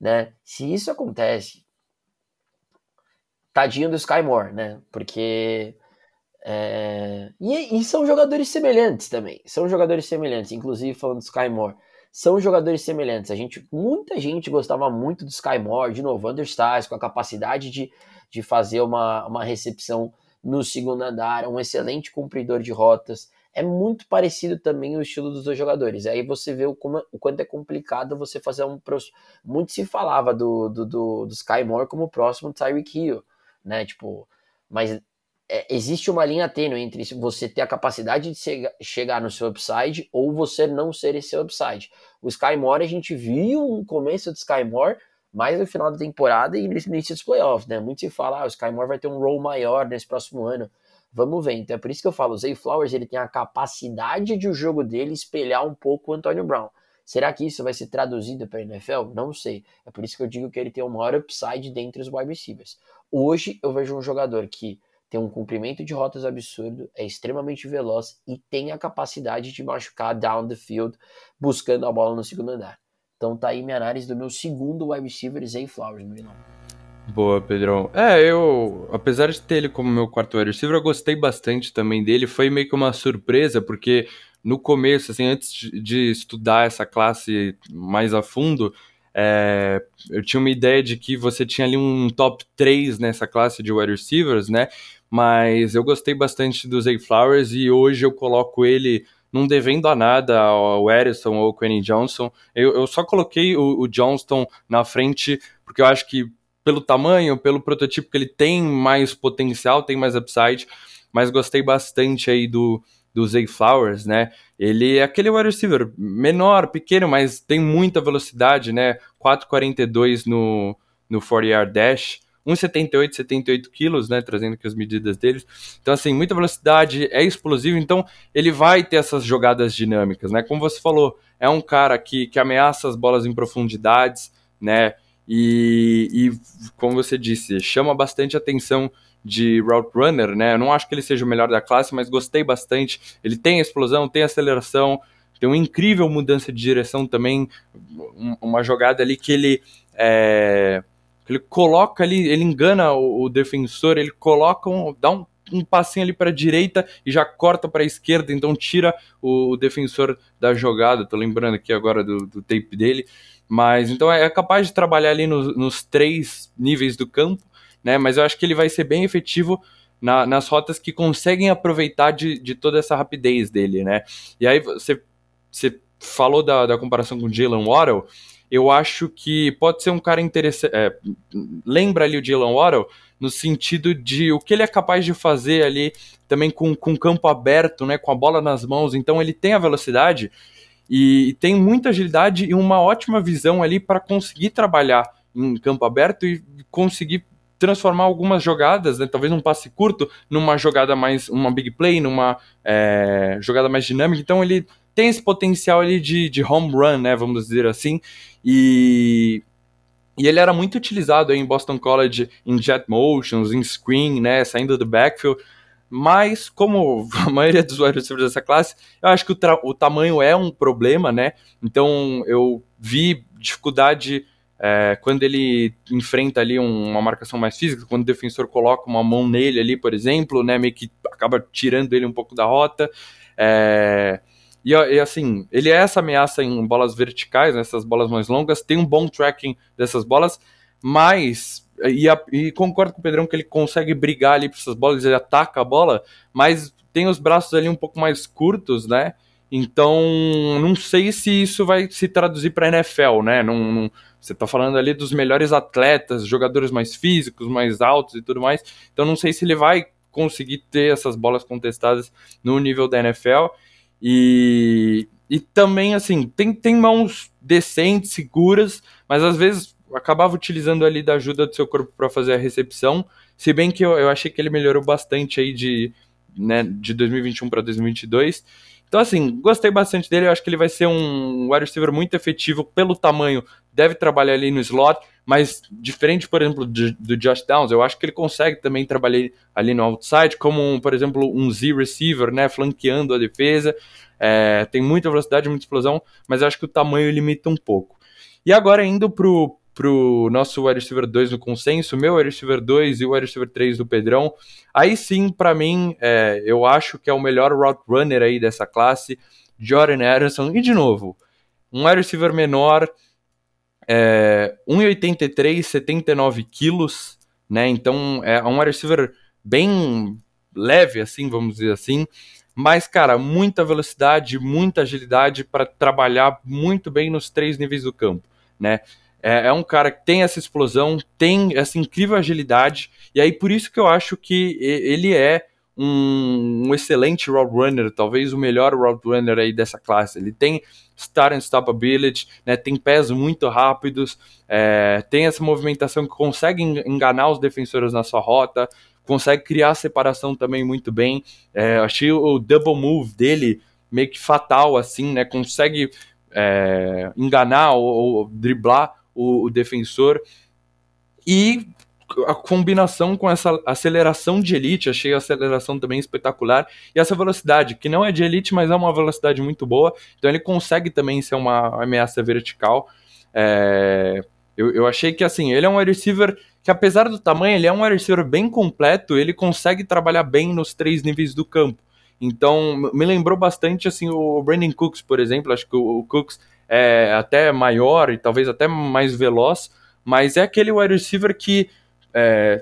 né? Se isso acontece, tadinho do Sky Moore, né? Porque. É... E, e, são jogadores semelhantes também. São jogadores semelhantes, inclusive falando do Sky Moore. São jogadores semelhantes. A gente, muita gente gostava muito do Sky Moore, de novo, understars, com a capacidade de, de fazer uma, uma recepção no segundo andar, um excelente cumpridor de rotas. É muito parecido também o estilo dos dois jogadores. Aí você vê o, como, o quanto é complicado você fazer um. Muito se falava do, do, do, do Sky Moore como próximo Tyreek Hill né? Tipo, mas é, existe uma linha tênue entre você ter a capacidade de chegar no seu upside ou você não ser esse upside. O Skymore, a gente viu um começo do Skymore mais no final da temporada e no início dos playoffs, né? Muito se fala, ah, o Skymore vai ter um role maior nesse próximo ano. Vamos ver. Então é por isso que eu falo, o Zay Flowers ele tem a capacidade de o jogo dele espelhar um pouco o Antonio Brown. Será que isso vai ser traduzido para a NFL? Não sei. É por isso que eu digo que ele tem o maior upside dentre os wide receivers. Hoje eu vejo um jogador que tem um comprimento de rotas absurdo, é extremamente veloz e tem a capacidade de machucar down the field buscando a bola no segundo andar. Então tá aí minha análise do meu segundo wide receiver, Zay Flowers, no final. Boa, Pedrão. É, eu, apesar de ter ele como meu quarto wide receiver, eu gostei bastante também dele. Foi meio que uma surpresa, porque no começo, assim, antes de estudar essa classe mais a fundo, é, eu tinha uma ideia de que você tinha ali um top 3 nessa classe de wide receivers, né? Mas eu gostei bastante do Zay Flowers e hoje eu coloco ele não devendo a nada ao Edison ou ao Quentin Johnson. Eu, eu só coloquei o, o Johnston na frente porque eu acho que pelo tamanho, pelo prototipo que ele tem mais potencial, tem mais upside, mas gostei bastante aí do, do Zay Flowers, né? Ele é aquele wide receiver menor, pequeno, mas tem muita velocidade, né? 4,42 no, no 40-yard dash, 1,78, 78 quilos, né? Trazendo aqui as medidas deles. Então, assim, muita velocidade, é explosivo, então ele vai ter essas jogadas dinâmicas, né? Como você falou, é um cara que, que ameaça as bolas em profundidades, né? E, e como você disse, chama bastante atenção de route runner, né? Eu não acho que ele seja o melhor da classe, mas gostei bastante. Ele tem explosão, tem aceleração, tem uma incrível mudança de direção também, uma jogada ali que ele é, ele coloca ali, ele engana o, o defensor, ele coloca um, dá um, um passinho ali para a direita e já corta para a esquerda, então tira o, o, defensor da jogada. Tô lembrando aqui agora do, do tape dele, mas então é, é capaz de trabalhar ali nos, nos três níveis do campo né? Mas eu acho que ele vai ser bem efetivo na, nas rotas que conseguem aproveitar de, de toda essa rapidez dele, né? E aí você, você falou da, da comparação com o Jalen Waddle, eu acho que pode ser um cara interessante. É, lembra ali o Jalen Waddle no sentido de o que ele é capaz de fazer ali também com, com campo aberto, né, com a bola nas mãos. Então ele tem a velocidade e, e tem muita agilidade e uma ótima visão ali para conseguir trabalhar em campo aberto e conseguir transformar algumas jogadas, né, talvez um passe curto, numa jogada mais, uma big play, numa é, jogada mais dinâmica. Então ele tem esse potencial ali de, de home run, né, vamos dizer assim, e, e ele era muito utilizado em Boston College em jet motions, em screen, né, saindo do backfield, mas como a maioria dos wide receivers dessa classe, eu acho que o, o tamanho é um problema, né, então eu vi dificuldade é, quando ele enfrenta ali um, uma marcação mais física, quando o defensor coloca uma mão nele ali, por exemplo, né, meio que acaba tirando ele um pouco da rota, é, e, e, assim, ele é essa ameaça em bolas verticais, nessas bolas mais longas, tem um bom tracking dessas bolas, mas. E, a, e concordo com o Pedrão que ele consegue brigar ali para essas bolas, ele ataca a bola, mas tem os braços ali um pouco mais curtos, né? Então, não sei se isso vai se traduzir para NFL, né? Não, não, você está falando ali dos melhores atletas, jogadores mais físicos, mais altos e tudo mais. Então, não sei se ele vai conseguir ter essas bolas contestadas no nível da NFL. E, e também, assim, tem, tem mãos decentes, seguras, mas às vezes acabava utilizando ali da ajuda do seu corpo para fazer a recepção. Se bem que eu, eu achei que ele melhorou bastante aí de, né, de 2021 para 2022. Então, assim, gostei bastante dele. Eu acho que ele vai ser um wide receiver muito efetivo pelo tamanho. Deve trabalhar ali no slot, mas diferente, por exemplo, do, do Josh Downs, eu acho que ele consegue também trabalhar ali no outside, como, por exemplo, um Z receiver, né, flanqueando a defesa. É, tem muita velocidade, muita explosão, mas eu acho que o tamanho limita um pouco. E agora indo pro, pro nosso wide receiver 2 no consenso, meu wide receiver 2 e o wide receiver 3 do Pedrão, aí sim, para mim, é, eu acho que é o melhor route runner aí dessa classe, Jordan Anderson, e de novo, um wide receiver menor, é, 1,83, 79 quilos, né? Então é um wide receiver bem leve, assim, vamos dizer assim. Mas, cara, muita velocidade, muita agilidade para trabalhar muito bem nos três níveis do campo, né? É, é, um cara que tem essa explosão, tem essa incrível agilidade, e aí por isso que eu acho que ele é um, um excelente route runner, talvez o melhor route runner aí dessa classe. Ele tem start and stop ability, né, tem pés muito rápidos, é, tem essa movimentação que consegue enganar os defensores na sua rota, consegue criar separação também muito bem. É, achei o double move dele meio que fatal, assim, né? Consegue é, enganar ou, ou driblar o, o, defensor. E a combinação com essa aceleração de elite, achei a aceleração também espetacular, e essa velocidade, que não é de elite, mas é uma velocidade muito boa, então ele consegue também ser uma ameaça vertical. É, eu, eu achei que assim, ele é um receiver que, apesar do tamanho, ele é um receiver bem completo, ele consegue trabalhar bem nos três níveis do campo. Então, me lembrou bastante assim o Brandon Cooks, por exemplo. Acho que o, o Cooks é até maior e talvez até mais veloz, mas é aquele wide receiver que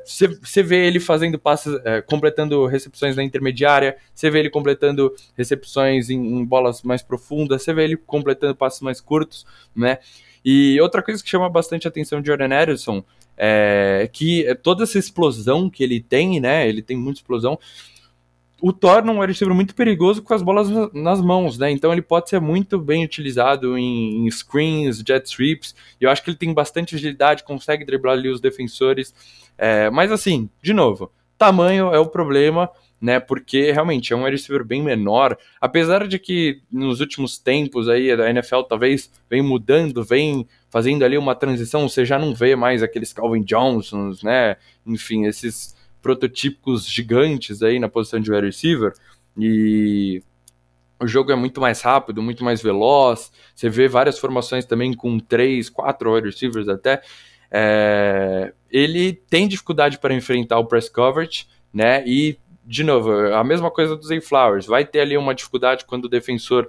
você é, vê ele fazendo passes, é, completando recepções na intermediária, você vê ele completando recepções em, em bolas mais profundas, você vê ele completando passes mais curtos, né? E outra coisa que chama bastante a atenção de Jordan Edison é que toda essa explosão que ele tem, né? Ele tem muita explosão, o torna um receiver muito perigoso com as bolas nas mãos, né? Então ele pode ser muito bem utilizado em, em screens, jet sweeps. Eu acho que ele tem bastante agilidade, consegue driblar ali os defensores. É, mas assim, de novo, tamanho é o problema, né? Porque realmente é um receiver bem menor. Apesar de que nos últimos tempos aí a NFL talvez vem mudando, vem fazendo ali uma transição, você já não vê mais aqueles Calvin Johnsons, né? Enfim, esses prototípicos gigantes aí na posição de wide receiver e o jogo é muito mais rápido, muito mais veloz. Você vê várias formações também com três, quatro wide receivers até. É... ele tem dificuldade para enfrentar o press coverage, né? E de novo, a mesma coisa do Zay Flowers. Vai ter ali uma dificuldade quando o defensor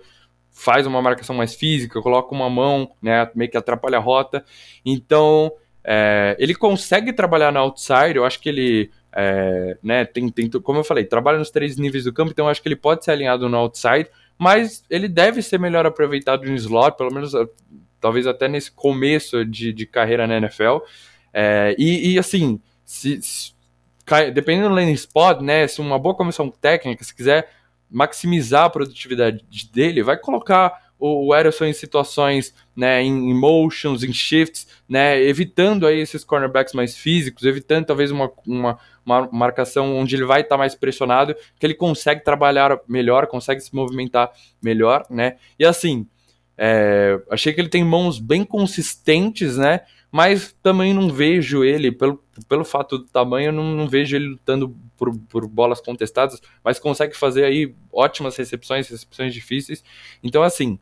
faz uma marcação mais física, coloca uma mão, né? Meio que atrapalha a rota. Então, é... ele consegue trabalhar na outside. Eu acho que ele é, né, tem, tem, como eu falei, trabalha nos três níveis do campo, então acho que ele pode ser alinhado no outside, mas ele deve ser melhor aproveitado no slot, pelo menos ah, talvez até nesse começo de, de carreira na NFL. É, e, e, assim, se, se, dependendo do lane spot, né, se uma boa comissão técnica, se quiser maximizar a produtividade dele, vai colocar o, o Ederson em situações, né, em, motions, em shifts, né, evitando aí esses cornerbacks mais físicos, evitando talvez uma, uma, uma marcação onde ele vai estar tá mais pressionado, que ele consegue trabalhar melhor, consegue se movimentar melhor, né, e assim, é, achei que ele tem mãos bem consistentes, né, mas também não vejo ele, pelo, pelo fato do tamanho, não, não vejo ele lutando por, por, bolas contestadas, mas consegue fazer aí ótimas recepções, recepções difíceis. Então, assim,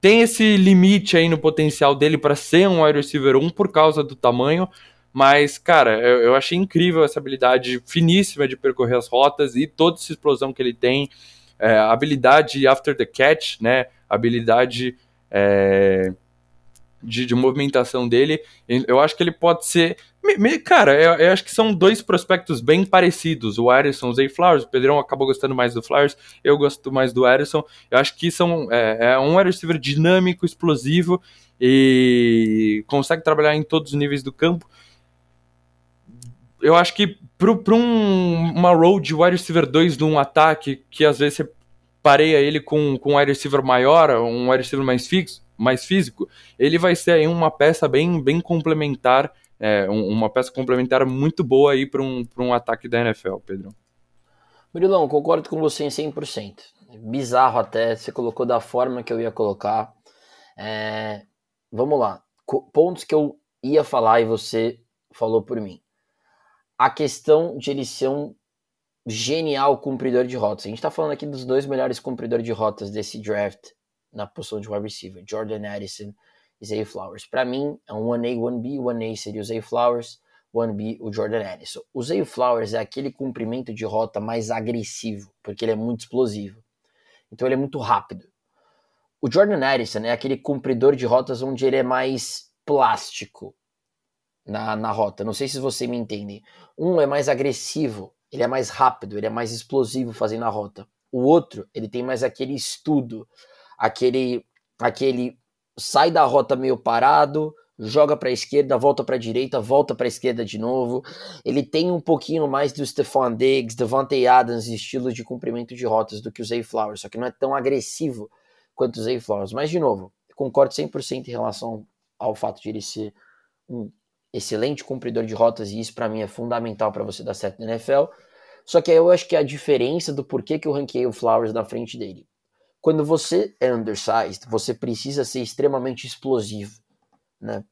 tem esse limite aí no potencial dele para ser um wide receiver 1 por causa do tamanho, mas, cara, eu, eu, achei incrível essa habilidade finíssima de percorrer as rotas e toda essa explosão que ele tem, é, habilidade after the catch, né, habilidade... É, de, de, movimentação dele, eu acho que ele pode ser. Me, me, cara, eu, eu, acho que são dois prospectos bem parecidos. O Addison, o Zay Flowers. O Pedrão acabou gostando mais do Flowers, eu gosto mais do Addison. Eu acho que são é, é um receiver dinâmico, explosivo e consegue trabalhar em todos os níveis do campo. Eu acho que para um, uma road wide receiver 2 num ataque, que às vezes você pareia ele com, com um wide receiver maior, um wide receiver mais fixo, mais físico, ele vai ser aí uma peça bem, bem complementar, é, uma peça complementar muito boa aí para um, um ataque da NFL, Pedro. Murilão, concordo com você em 100%. Bizarro até, você colocou da forma que eu ia colocar. É, vamos lá, pontos que eu ia falar e você falou por mim. A questão de ele ser um genial cumpridor de rotas. A gente está falando aqui dos dois melhores cumpridores de rotas desse draft na posição de wide receiver, Jordan Addison e Zay Flowers. Para mim, é um 1A, 1B, 1A seria o Zay Flowers, 1B o Jordan Addison. O Zay Flowers é aquele comprimento de rota mais agressivo, porque ele é muito explosivo. Então ele é muito rápido. O Jordan Addison é aquele cumpridor de rotas onde ele é mais plástico na, na rota. Não sei se você me entende. Um é mais agressivo, ele é mais rápido, ele é mais explosivo fazendo a rota. O outro, ele tem mais aquele estudo, aquele aquele sai da rota meio parado, joga para a esquerda, volta para a direita, volta para a esquerda de novo. Ele tem um pouquinho mais do Stephon Diggs, Devante Adams, estilo de cumprimento de rotas do que o Zay Flowers, só que não é tão agressivo quanto o Zay Flowers. Mas, de novo, concordo 100% em relação ao fato de ele ser um excelente cumpridor de rotas e isso para mim é fundamental para você dar certo na NFL. Só que eu acho que a diferença do porquê que eu ranqueei o Flowers na frente dele. Quando você é undersized, você precisa ser extremamente explosivo, né?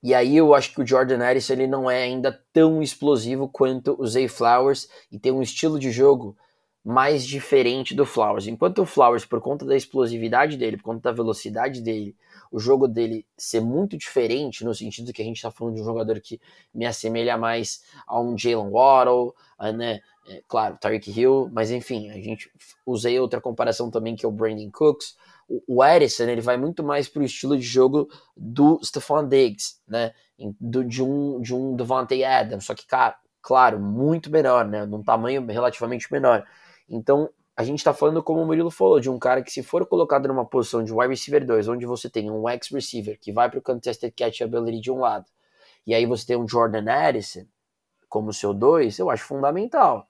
E aí eu acho que o Jordan Harris ele não é ainda tão explosivo quanto o Zay Flowers e tem um estilo de jogo mais diferente do Flowers. Enquanto o Flowers, por conta da explosividade dele, por conta da velocidade dele, o jogo dele ser muito diferente, no sentido que a gente está falando de um jogador que me assemelha mais a um Jalen Waddle, né? É, claro, Tyreek Hill, mas enfim, a gente usei outra comparação também que é o Brandon Cooks. O, Edison, ele vai muito mais para o estilo de jogo do Stephon Diggs, né? Do, de um de um Devontae Adams, só que cara, claro, muito menor, né? Num tamanho relativamente menor. Então, a gente está falando, como o Murilo falou, de um cara que, se for colocado numa posição de wide receiver 2, onde você tem um ex receiver que vai para o contested catch ability de um lado, e aí você tem um Jordan Addison como seu 2, eu acho fundamental.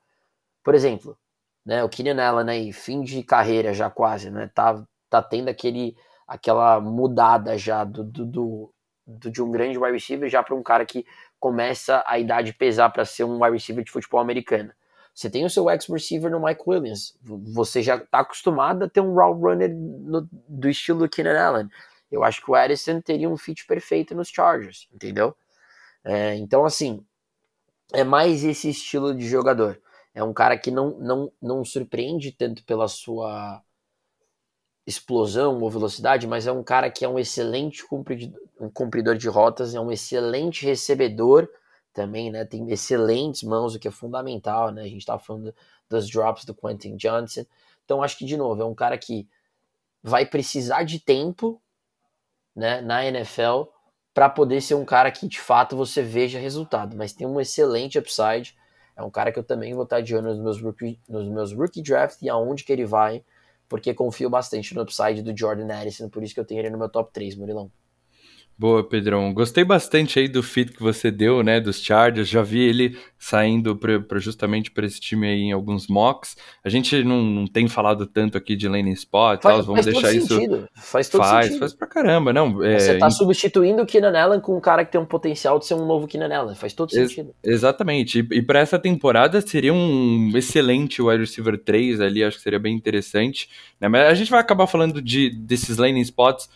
Por exemplo, né, o Keenan Allen aí, fim de carreira já quase, né? Tá, tá tendo aquele, aquela mudada já do, do, do, do de um grande wide receiver já para um cara que começa a idade pesar para ser um wide receiver de futebol americano. Você tem o seu ex-receiver no Mike Williams. Você já está acostumado a ter um route runner no, do estilo do Keenan Allen. Eu acho que o Addison teria um fit perfeito nos Chargers, entendeu? É, então, assim, é mais esse estilo de jogador. É um cara que não, não, não surpreende tanto pela sua explosão ou velocidade, mas é um cara que é um excelente cumpridor, um cumpridor de rotas, é um excelente recebedor também, né? Tem excelentes mãos, o que é fundamental, né? A gente tá falando dos drops do Quentin Johnson. Então acho que de novo é um cara que vai precisar de tempo, né, na NFL para poder ser um cara que de fato você veja resultado, mas tem um excelente upside é um cara que eu também vou estar de olho nos meus rookie, nos meus rookie draft e aonde que ele vai, porque confio bastante no upside do Jordan Addison, por isso que eu tenho ele no meu top 3, Murilão. Boa, Pedrão. Gostei bastante aí do fit que você deu, né, dos Chargers. Já vi ele saindo pra, pra justamente para esse time aí em alguns mocks. A gente não, não tem falado tanto aqui de lane spot, faz, vamos faz deixar isso. Sentido. Faz todo faz, sentido. Faz pra caramba, não. É, você tá em... substituindo o Keenan Allen com um cara que tem um potencial de ser um novo Keenan Allen. Faz todo Ex sentido. Exatamente. E, e para essa temporada seria um excelente wide receiver 3 ali, acho que seria bem interessante. Né? Mas a gente vai acabar falando de desses lane spots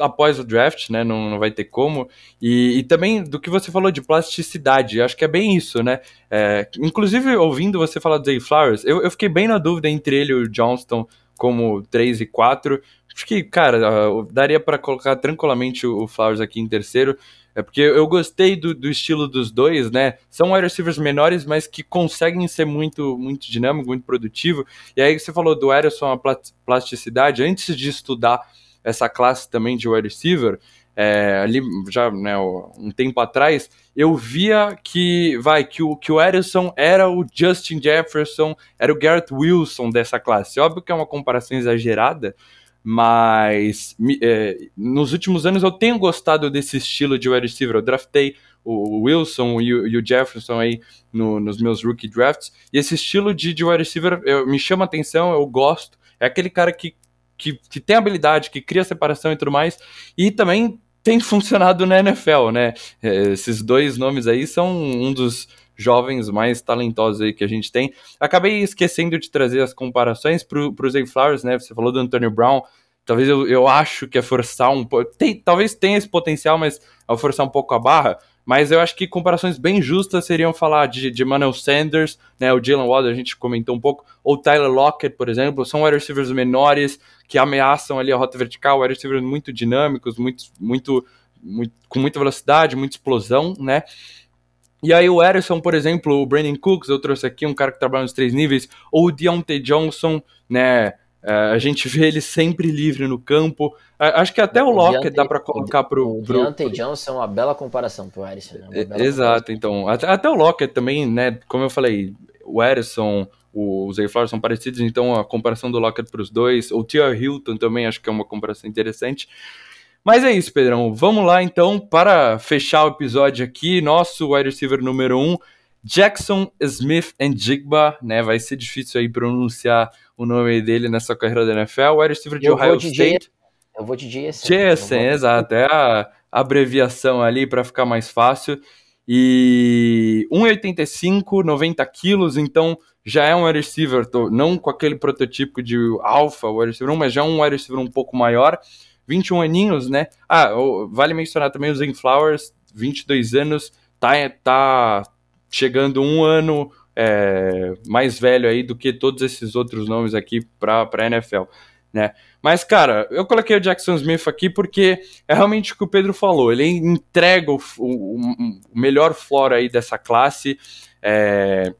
após o draft, né? Não, não vai ter como. E, e, também do que você falou de plasticidade, acho que é bem isso, né? É, inclusive, ouvindo você falar do Zay Flowers, eu, eu fiquei bem na dúvida entre ele e o Johnston como 3 e 4. Acho que, cara, daria para colocar tranquilamente o Flowers aqui em terceiro. É porque eu gostei do, do estilo dos dois, né? São wide receivers menores, mas que conseguem ser muito, muito dinâmico, muito produtivo. E aí você falou do Ederson, a plasticidade. Antes de estudar essa classe também de wide receiver, é, ali já né, um tempo atrás, eu via que vai que o, que o Ederson era o Justin Jefferson, era o Garrett Wilson dessa classe. Óbvio que é uma comparação exagerada, mas é, nos últimos anos eu tenho gostado desse estilo de wide receiver. Eu draftei o Wilson e o, Jefferson aí no, nos meus rookie drafts, e esse estilo de, de wide receiver eu, me chama atenção, eu gosto. É aquele cara que que, que tem habilidade, que cria separação e tudo mais, e também tem funcionado na NFL, né? É, esses dois nomes aí são um dos jovens mais talentosos aí que a gente tem. Acabei esquecendo de trazer as comparações para o Zay Flowers, né? Você falou do Antonio Brown. Talvez eu, eu acho que é forçar um pouco. Talvez tenha esse potencial, mas ao forçar um pouco a barra. Mas eu acho que comparações bem justas seriam falar de, de Manuel Sanders, né, o Jalen Waddle, a gente comentou um pouco, ou Tyler Lockett, por exemplo, são wide receivers menores que ameaçam ali a rota vertical, wide receivers muito dinâmicos, muito, muito, muito, com muita velocidade, muita explosão, né? E aí o Erison, por exemplo, o Brandon Cooks, eu trouxe aqui um cara que trabalha nos três níveis, ou o Deontay Johnson, né, a gente vê ele sempre livre no campo. Acho que até o, o Lockett dá para colocar pro. O Deontay pro... Johnson é uma bela comparação pro Harrison. Né? Exato, então. Até, até o Lockett também, né? Como eu falei, o Harrison, o Zay Flowers são parecidos, então a comparação do Lockett para os dois. O Tia Hilton também acho que é uma comparação interessante. Mas é isso, Pedrão. Vamos lá então para fechar o episódio aqui. Nosso wide receiver número 1, um, Jackson Smith and Jigba, né? Vai ser difícil aí pronunciar o nome dele nessa carreira da NFL. Wide receiver de eu Ohio de State. eu vou de JSN. JSN, exato. É a abreviação ali para ficar mais fácil. E 1,85, 90 quilos, então já é um wide receiver, não com aquele prototipo de alfa wide receiver, mas já um wide receiver um pouco maior. 21 aninhos, né? Ah, vale mencionar também o Zen Flowers, 22 anos, tá, tá chegando um ano é, mais velho aí do que todos esses outros nomes aqui para a NFL. Né? Mas, cara, eu coloquei o Jackson Smith aqui porque é realmente o que o Pedro falou. Ele entrega o, o, o melhor floor aí dessa classe. É,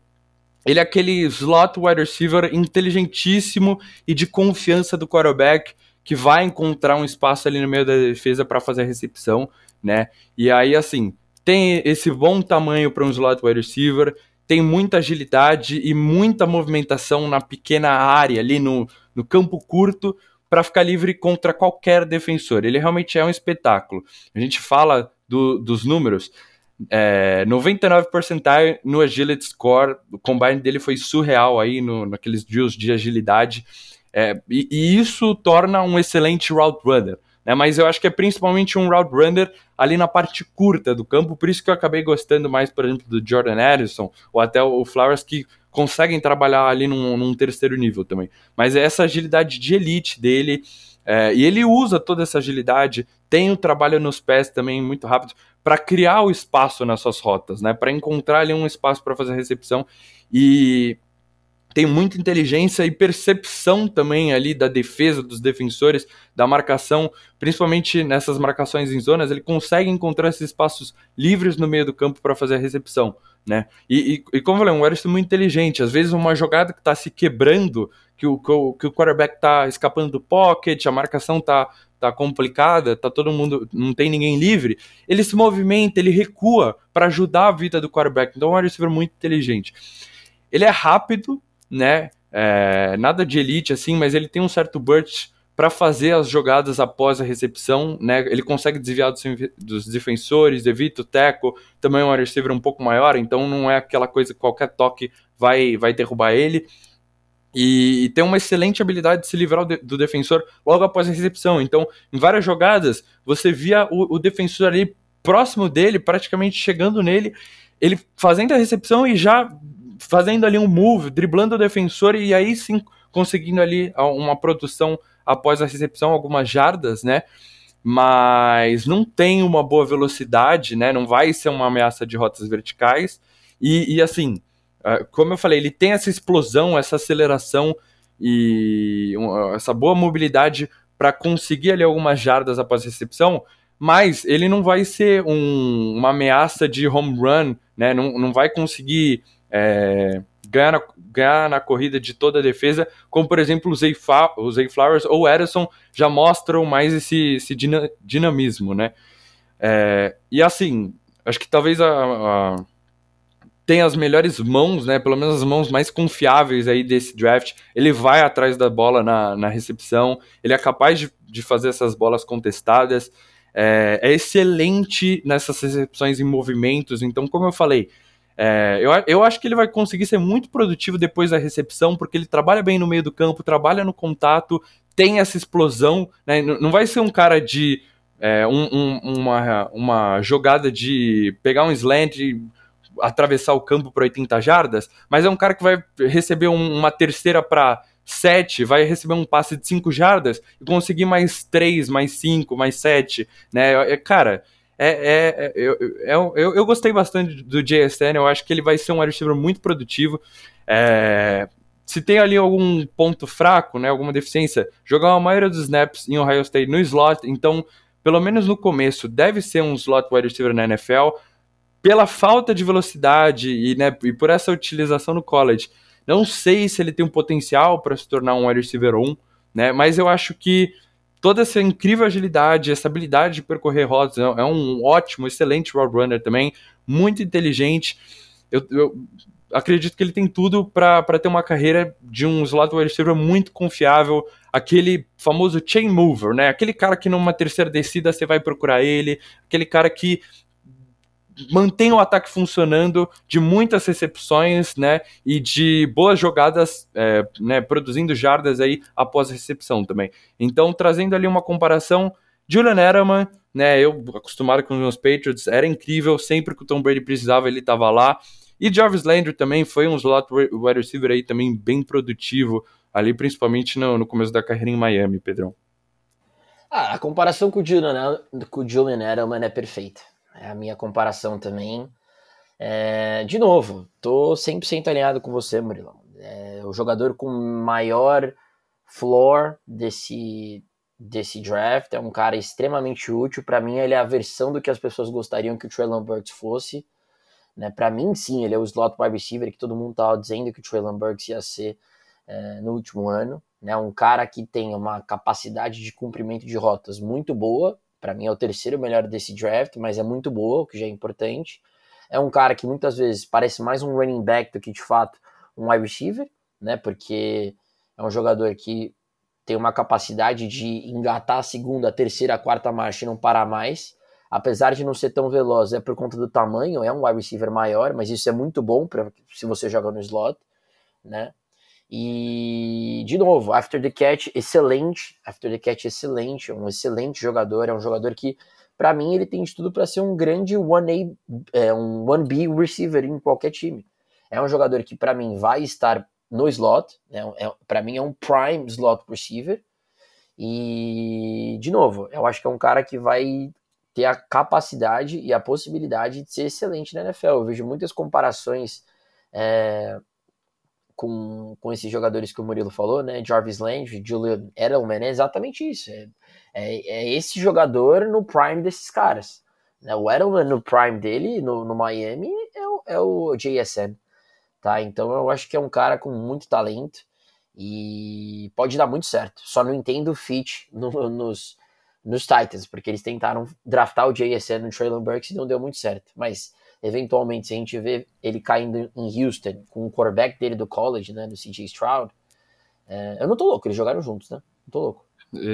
ele é aquele slot wide receiver inteligentíssimo e de confiança do quarterback que vai encontrar um espaço ali no meio da defesa para fazer a recepção, né? E aí, assim, tem esse bom tamanho para um slot wide receiver, tem muita agilidade e muita movimentação na pequena área, ali no, no campo curto, para ficar livre contra qualquer defensor. Ele realmente é um espetáculo. A gente fala do, dos números. É, 99% no Agility Score, o combine dele foi surreal aí no, naqueles drills de agilidade. É, e, e, isso torna um excelente route runner né? Mas eu acho que é principalmente um route runner ali na parte curta do campo, por isso que eu acabei gostando mais, por exemplo, do Jordan Addison ou até o Flowers que conseguem trabalhar ali num, num terceiro nível também. Mas é essa agilidade de elite dele, é, e ele usa toda essa agilidade, tem o trabalho nos pés também muito rápido para criar o espaço nas suas rotas, né? Para encontrar ali um espaço para fazer a recepção e tem muita inteligência e percepção também ali da defesa dos defensores, da marcação, principalmente nessas marcações em zonas, ele consegue encontrar esses espaços livres no meio do campo para fazer a recepção, né? E, e, e como eu falei, um Wellington muito inteligente, às vezes uma jogada que está se quebrando, que o, que o, que o quarterback está escapando do pocket, a marcação está tá complicada, tá todo mundo, não tem ninguém livre, ele se movimenta, ele recua para ajudar a vida do quarterback. Então é um receiver muito inteligente. Ele é rápido, né? É, nada de elite assim, mas ele tem um certo burst para fazer as jogadas após a recepção, né? Ele consegue desviar dos, dos defensores, evita o teco, também é um receiver um pouco maior, então não é aquela coisa que qualquer toque vai, vai derrubar ele. E, e tem uma excelente habilidade de se livrar do, defensor logo após a recepção. Então, em várias jogadas, você via o, o defensor ali próximo dele, praticamente chegando nele, ele fazendo a recepção e já fazendo ali um move, driblando o defensor e aí sim conseguindo ali uma produção após a recepção, algumas jardas, né? Mas não tem uma boa velocidade, né? Não vai ser uma ameaça de rotas verticais. E, e assim, ah, como eu falei, ele tem essa explosão, essa aceleração e essa boa mobilidade para conseguir ali algumas jardas após a recepção, mas ele não vai ser um, uma ameaça de home run, né? Não, não vai conseguir é, ganhar, na, ganhar na corrida de toda a defesa, como por exemplo o Zay, o Zay Flowers ou o Ederson já mostram mais esse, esse dinamismo, né? É, e assim, acho que talvez a, a, tem as melhores mãos, né? Pelo menos as mãos mais confiáveis aí desse draft. Ele vai atrás da bola na, na recepção, ele é capaz de, de fazer essas bolas contestadas. É, é excelente nessas recepções em movimentos. Então, como eu falei, é, eu, eu acho que ele vai conseguir ser muito produtivo depois da recepção, porque ele trabalha bem no meio do campo, trabalha no contato, tem essa explosão, né? Não vai ser um cara de é, um, um, uma, uma jogada de pegar um slant e atravessar o campo para 80 jardas, mas é um cara que vai receber um, uma terceira para 7, vai receber um passe de 5 jardas e conseguir mais 3, mais 5, mais 7, né? É, cara, é, é, é, eu, eu, eu, eu, gostei bastante do JSN, eu acho que ele vai ser um receiver muito produtivo. É, se tem ali algum ponto fraco, né, alguma deficiência, jogar a maioria dos snaps em Ohio State no slot, então, pelo menos no começo, deve ser um slot wide receiver na NFL. Pela falta de velocidade e, né, e por essa utilização no college, não sei se ele tem um potencial para se tornar um wide receiver 1, né, mas eu acho que toda essa incrível agilidade, essa habilidade de percorrer rotas, é, é um ótimo, excelente roadrunner também, muito inteligente. Eu, eu acredito que ele tem tudo para ter uma carreira de um slot wide receiver muito confiável, aquele famoso chain mover, né? Aquele cara que numa terceira descida você vai procurar ele, aquele cara que mantém o ataque funcionando, de muitas recepções, né, e de boas jogadas, é, né, produzindo jardas aí após a recepção também. Então, trazendo ali uma comparação, Julian Edelman, né, eu acostumado com os meus Patriots, era incrível, sempre que o Tom Brady precisava ele estava lá, e Jarvis Landry também foi um slot wide receiver aí também bem produtivo, ali principalmente no, no começo da carreira em Miami, Pedrão. Ah, a comparação com o Julian, com o Julian Edelman é perfeita. É a minha comparação também. É, de novo, tô 100% alinhado com você, Murilão. É, o jogador com maior floor desse, desse draft é um cara extremamente útil. Para mim, ele é a versão do que as pessoas gostariam que o Traylon Burks fosse. Né? Para mim, sim, ele é o slot wide receiver que todo mundo tava dizendo que o Traylon Burks ia ser é, no último ano. Né? Um cara que tem uma capacidade de cumprimento de rotas muito boa, para mim é o terceiro melhor desse draft, mas é muito boa, o que já é importante. É um cara que muitas vezes parece mais um running back do que de fato um wide receiver, né? Porque é um jogador que tem uma capacidade de engatar a segunda, a terceira, a quarta marcha e não parar mais. Apesar de não ser tão veloz, é por conta do tamanho, é um wide receiver maior, mas isso é muito bom para se você joga no slot, né? E, de novo, After the Catch, excelente. After the Catch, excelente. Um excelente jogador. É um jogador que, para mim, ele tem de tudo para ser um grande 1A, é, um 1B receiver em qualquer time. É um jogador que, para mim, vai estar no slot. Né? É, para mim, é um prime slot receiver. E, de novo, eu acho que é um cara que vai ter a capacidade e a possibilidade de ser excelente na NFL. Eu vejo muitas comparações. É, com, com esses jogadores que o Murilo falou, né? Jarvis Landry, Julian Edelman, é exatamente isso. É, é, é, esse jogador no prime desses caras. Né? O Edelman no prime dele, no, no Miami, é o, é o JSN. Tá? Então eu acho que é um cara com muito talento e pode dar muito certo. Só não entendo o fit no, nos, nos Titans, porque eles tentaram draftar o JSN no Traylon Burks e não deu muito certo. Mas eventualmente, se a gente vê ele caindo em Houston com o quarterback dele do college, né, do CJ Stroud, é, eu não tô louco, eles jogaram juntos, né? Não tô louco.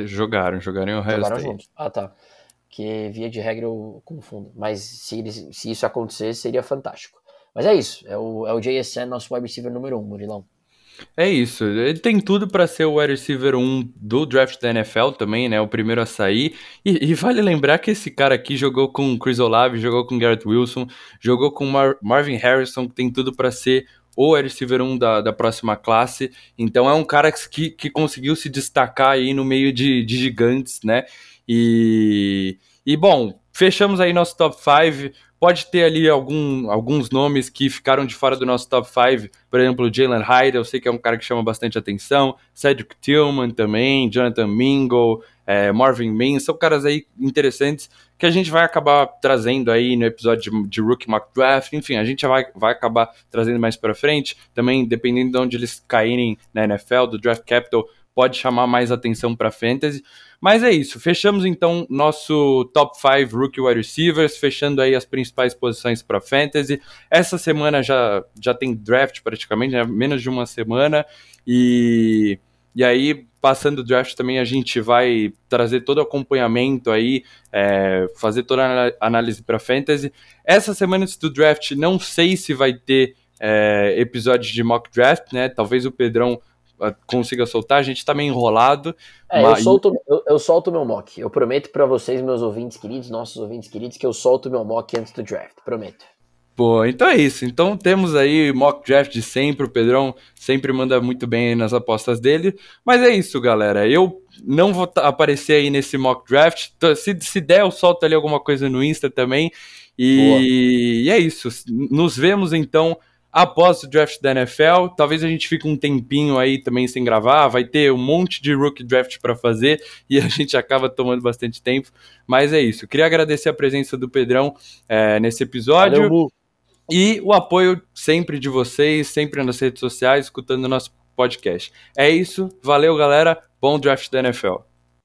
Jogaram, jogaram em Ohio Jogaram State. juntos. Ah, tá. Que via de regra eu confundo. Mas se, eles, se isso acontecesse, seria fantástico. Mas é isso. É o, é o JSN, nosso wide receiver número um, Murilão. É isso, ele tem tudo para ser o wide receiver 1 do draft da NFL também, né? O primeiro a sair. E, e, vale lembrar que esse cara aqui jogou com Chris Olave, jogou com Garrett Wilson, jogou com Mar Marvin Harrison, que tem tudo para ser o wide receiver 1 da, da próxima classe. Então é um cara que, que conseguiu se destacar aí no meio de, de gigantes, né? E, e bom, fechamos aí nosso top 5. Pode ter ali algum, alguns nomes que ficaram de fora do nosso top 5, por exemplo, Jalen Hyde, eu sei que é um cara que chama bastante atenção, Cedric Tillman também, Jonathan Mingo, é, Marvin Mims, são caras aí interessantes que a gente vai acabar trazendo aí no episódio de, de Rookie Mock Draft, enfim, a gente vai, vai acabar trazendo mais para frente, também dependendo de onde eles caírem na NFL, do Draft Capital, pode chamar mais atenção para Fantasy, mas é isso, fechamos então nosso top 5 rookie wide receivers, fechando aí as principais posições para fantasy. Essa semana já, já tem draft praticamente, né? menos de uma semana, e, e aí passando o draft também a gente vai trazer todo o acompanhamento aí, é, fazer toda a análise para fantasy. Essa semana do draft não sei se vai ter é, de mock draft, né? Talvez o Pedrão consiga soltar. A gente tá meio enrolado. É, mas... eu, solto, eu, eu solto meu mock. Eu prometo para vocês, meus ouvintes queridos, nossos ouvintes queridos, que eu solto meu mock antes do draft. Prometo. Pô, então é isso. Então temos aí mock draft de sempre. O Pedrão sempre manda muito bem nas apostas dele. Mas é isso, galera. Eu não vou aparecer aí nesse mock draft. Se, se der, eu solto ali alguma coisa no Insta também. E, e é isso. Nos vemos então após o draft da NFL. Talvez a gente fique um tempinho aí também sem gravar, vai ter um monte de rookie draft para fazer e a gente acaba tomando bastante tempo. Mas é isso. Queria agradecer a presença do Pedrão é, nesse episódio. Valeu, e o apoio sempre de vocês, sempre nas redes sociais, escutando o nosso podcast. É isso, valeu galera, bom draft da NFL.